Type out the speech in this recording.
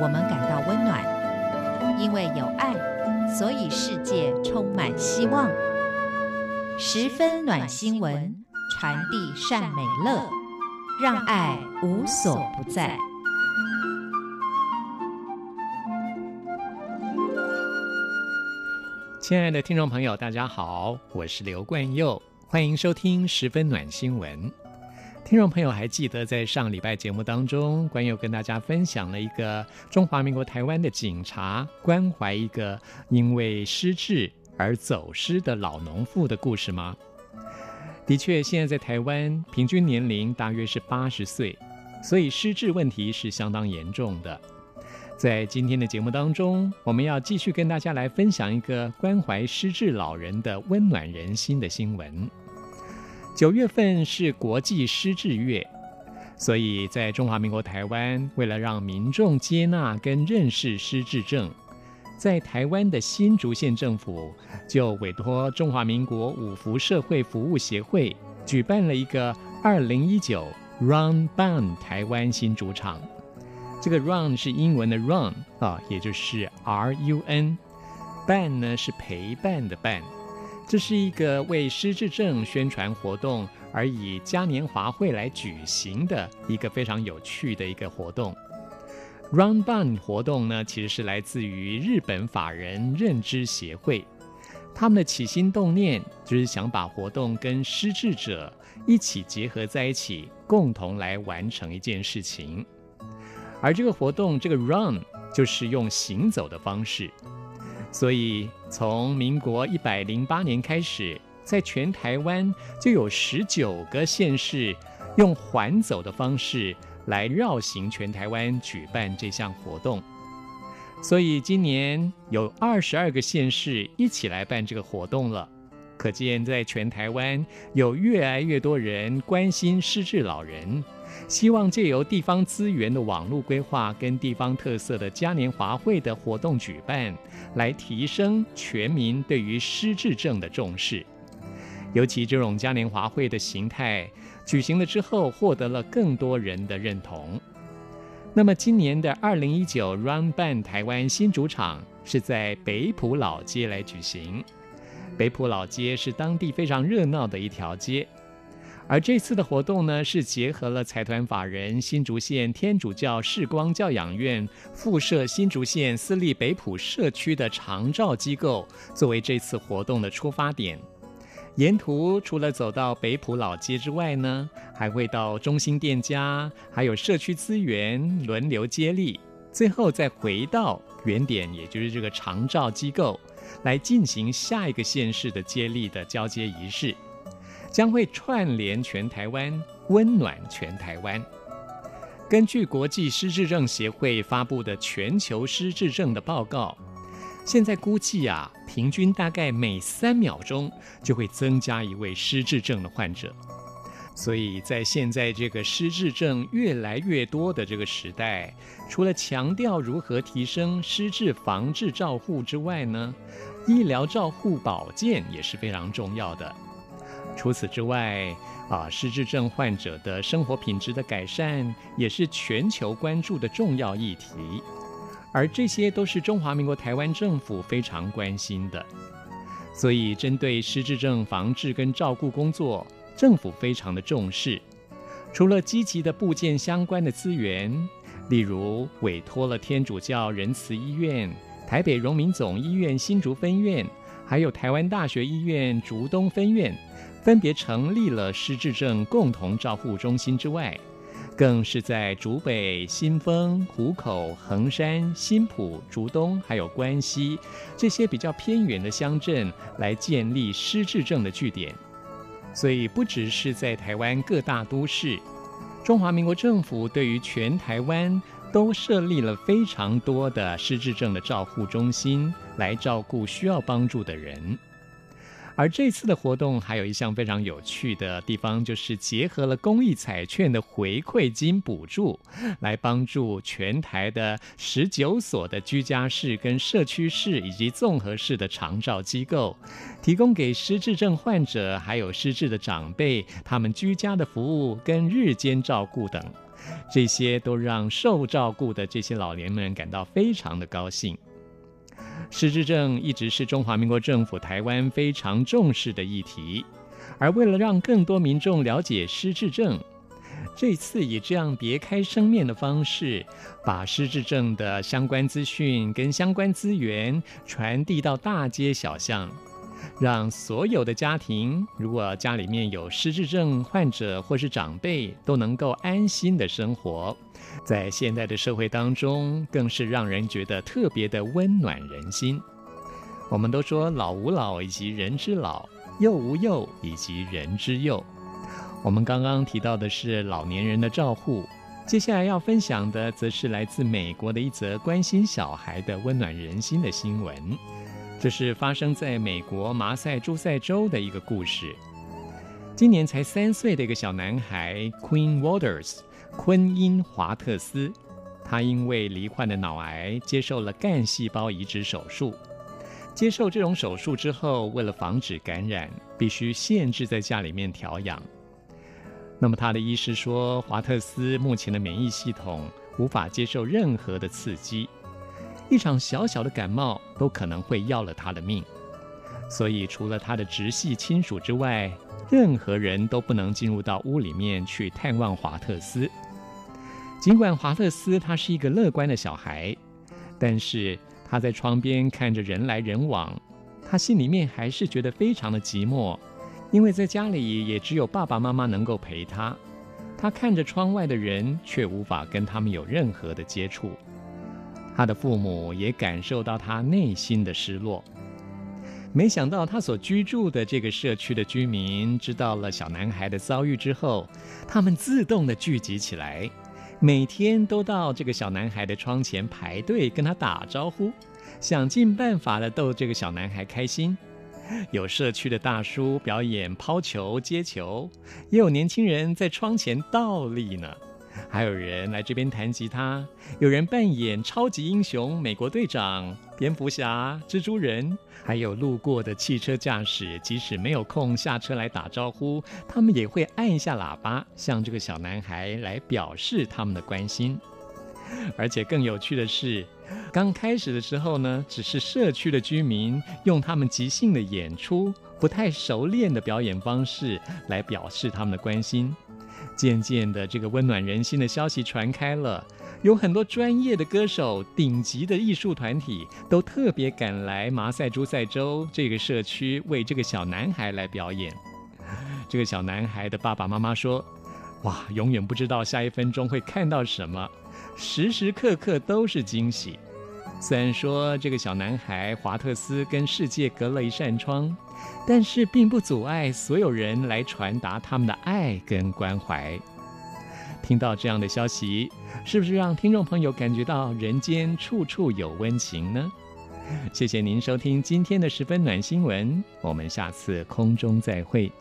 我们感到温暖。因为有爱，所以世界充满希望。十分暖新闻，传递善美乐，让爱无所不在。亲爱的听众朋友，大家好，我是刘冠佑，欢迎收听十分暖新闻。听众朋友还记得在上礼拜节目当中，关佑跟大家分享了一个中华民国台湾的警察关怀一个因为失智而走失的老农妇的故事吗？的确，现在在台湾平均年龄大约是八十岁，所以失智问题是相当严重的。在今天的节目当中，我们要继续跟大家来分享一个关怀失智老人的温暖人心的新闻。九月份是国际失智月，所以在中华民国台湾，为了让民众接纳跟认识失智症，在台湾的新竹县政府就委托中华民国五福社会服务协会举办了一个二零一九 Run Ban 台湾新竹场。这个 run 是英文的 run 啊，也就是 R U N，Ban 呢是陪伴的伴。这是一个为失智症宣传活动而以嘉年华会来举行的一个非常有趣的一个活动。Run Bun 活动呢，其实是来自于日本法人认知协会，他们的起心动念就是想把活动跟失智者一起结合在一起，共同来完成一件事情。而这个活动，这个 run 就是用行走的方式，所以从民国一百零八年开始，在全台湾就有十九个县市用环走的方式来绕行全台湾举办这项活动。所以今年有二十二个县市一起来办这个活动了，可见在全台湾有越来越多人关心失智老人。希望借由地方资源的网络规划跟地方特色的嘉年华会的活动举办，来提升全民对于失智症的重视。尤其这种嘉年华会的形态举行了之后，获得了更多人的认同。那么今年的二零一九 Run Ban 台湾新主场是在北埔老街来举行。北埔老街是当地非常热闹的一条街。而这次的活动呢，是结合了财团法人新竹县天主教世光教养院附设新竹县私立北埔社区的长照机构，作为这次活动的出发点。沿途除了走到北埔老街之外呢，还会到中心店家，还有社区资源轮流接力，最后再回到原点，也就是这个长照机构，来进行下一个县市的接力的交接仪式。将会串联全台湾，温暖全台湾。根据国际失智症协会发布的全球失智症的报告，现在估计啊，平均大概每三秒钟就会增加一位失智症的患者。所以在现在这个失智症越来越多的这个时代，除了强调如何提升失智防治照护之外呢，医疗照护保健也是非常重要的。除此之外，啊，失智症患者的生活品质的改善也是全球关注的重要议题，而这些都是中华民国台湾政府非常关心的。所以，针对失智症防治跟照顾工作，政府非常的重视。除了积极的布建相关的资源，例如委托了天主教仁慈医院、台北荣民总医院新竹分院，还有台湾大学医院竹东分院。分别成立了失智症共同照护中心之外，更是在竹北、新丰、湖口、横山、新埔、竹东，还有关西这些比较偏远的乡镇来建立失智症的据点。所以，不只是在台湾各大都市，中华民国政府对于全台湾都设立了非常多的失智症的照护中心，来照顾需要帮助的人。而这次的活动还有一项非常有趣的地方，就是结合了公益彩券的回馈金补助，来帮助全台的十九所的居家式、跟社区式以及综合式的长照机构，提供给失智症患者还有失智的长辈他们居家的服务跟日间照顾等，这些都让受照顾的这些老年们感到非常的高兴。失智症一直是中华民国政府台湾非常重视的议题，而为了让更多民众了解失智症，这次以这样别开生面的方式，把失智症的相关资讯跟相关资源传递到大街小巷。让所有的家庭，如果家里面有失智症患者或是长辈，都能够安心的生活，在现代的社会当中，更是让人觉得特别的温暖人心。我们都说老吾老以及人之老，幼吾幼以及人之幼。我们刚刚提到的是老年人的照护，接下来要分享的，则是来自美国的一则关心小孩的温暖人心的新闻。这是发生在美国麻赛诸塞州的一个故事。今年才三岁的一个小男孩 Queen Waters 昆因华特斯，他因为罹患的脑癌，接受了干细胞移植手术。接受这种手术之后，为了防止感染，必须限制在家里面调养。那么他的医师说，华特斯目前的免疫系统无法接受任何的刺激。一场小小的感冒都可能会要了他的命，所以除了他的直系亲属之外，任何人都不能进入到屋里面去探望华特斯。尽管华特斯他是一个乐观的小孩，但是他在窗边看着人来人往，他心里面还是觉得非常的寂寞，因为在家里也只有爸爸妈妈能够陪他，他看着窗外的人，却无法跟他们有任何的接触。他的父母也感受到他内心的失落。没想到他所居住的这个社区的居民知道了小男孩的遭遇之后，他们自动的聚集起来，每天都到这个小男孩的窗前排队跟他打招呼，想尽办法的逗这个小男孩开心。有社区的大叔表演抛球接球，也有年轻人在窗前倒立呢。还有人来这边弹吉他，有人扮演超级英雄、美国队长、蝙蝠侠、蜘蛛人，还有路过的汽车驾驶，即使没有空下车来打招呼，他们也会按一下喇叭，向这个小男孩来表示他们的关心。而且更有趣的是，刚开始的时候呢，只是社区的居民用他们即兴的演出、不太熟练的表演方式来表示他们的关心。渐渐的，这个温暖人心的消息传开了，有很多专业的歌手、顶级的艺术团体都特别赶来马赛诸塞州这个社区为这个小男孩来表演。这个小男孩的爸爸妈妈说：“哇，永远不知道下一分钟会看到什么，时时刻刻都是惊喜。”虽然说这个小男孩华特斯跟世界隔了一扇窗，但是并不阻碍所有人来传达他们的爱跟关怀。听到这样的消息，是不是让听众朋友感觉到人间处处有温情呢？谢谢您收听今天的十分暖新闻，我们下次空中再会。